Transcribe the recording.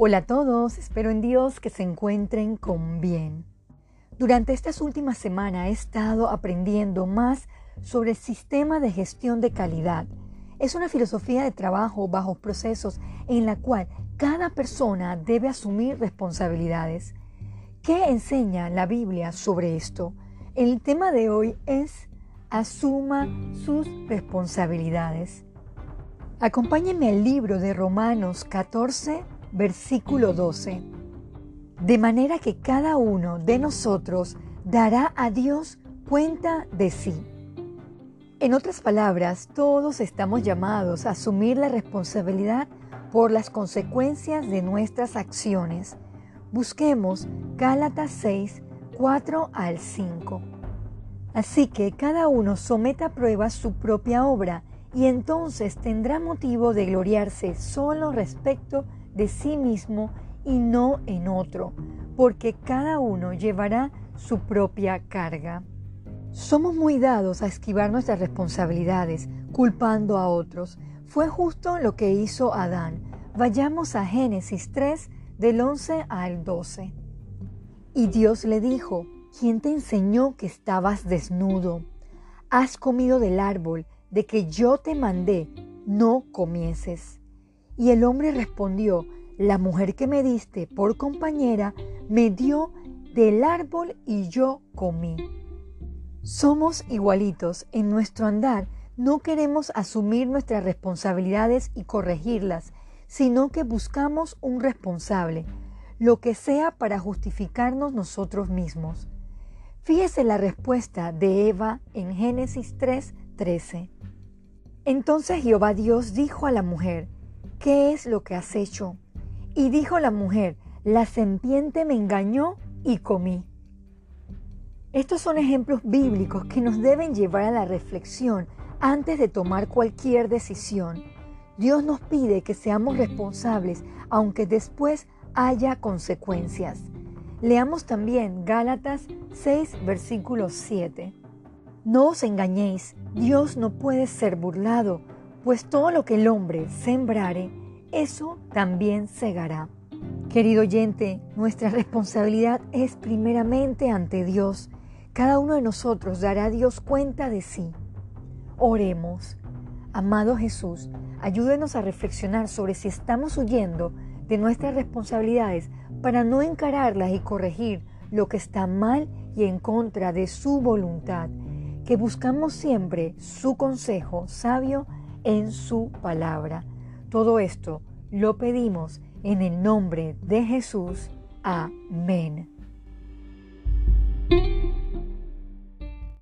Hola a todos, espero en Dios que se encuentren con bien. Durante estas últimas semanas he estado aprendiendo más sobre el sistema de gestión de calidad. Es una filosofía de trabajo bajo procesos en la cual cada persona debe asumir responsabilidades. ¿Qué enseña la Biblia sobre esto? El tema de hoy es asuma sus responsabilidades. Acompáñenme al libro de Romanos 14, versículo 12. De manera que cada uno de nosotros dará a Dios cuenta de sí. En otras palabras, todos estamos llamados a asumir la responsabilidad por las consecuencias de nuestras acciones. Busquemos Gálatas 6, 4 al 5. Así que cada uno someta a prueba su propia obra y entonces tendrá motivo de gloriarse solo respecto de sí mismo y no en otro, porque cada uno llevará su propia carga. Somos muy dados a esquivar nuestras responsabilidades, culpando a otros. Fue justo lo que hizo Adán. Vayamos a Génesis 3 del 11 al 12. Y Dios le dijo, ¿quién te enseñó que estabas desnudo? Has comido del árbol de que yo te mandé, no comieses. Y el hombre respondió, la mujer que me diste por compañera me dio del árbol y yo comí. Somos igualitos en nuestro andar. No queremos asumir nuestras responsabilidades y corregirlas, sino que buscamos un responsable, lo que sea para justificarnos nosotros mismos. Fíjese la respuesta de Eva en Génesis 3:13. Entonces Jehová Dios dijo a la mujer, ¿qué es lo que has hecho? Y dijo la mujer, la serpiente me engañó y comí. Estos son ejemplos bíblicos que nos deben llevar a la reflexión antes de tomar cualquier decisión. Dios nos pide que seamos responsables, aunque después haya consecuencias. Leamos también Gálatas 6, versículo 7. No os engañéis, Dios no puede ser burlado, pues todo lo que el hombre sembrare, eso también segará. Querido oyente, nuestra responsabilidad es primeramente ante Dios. Cada uno de nosotros dará a Dios cuenta de sí. Oremos. Amado Jesús, ayúdenos a reflexionar sobre si estamos huyendo de nuestras responsabilidades para no encararlas y corregir lo que está mal y en contra de su voluntad que buscamos siempre su consejo sabio en su palabra. Todo esto lo pedimos en el nombre de Jesús. Amén.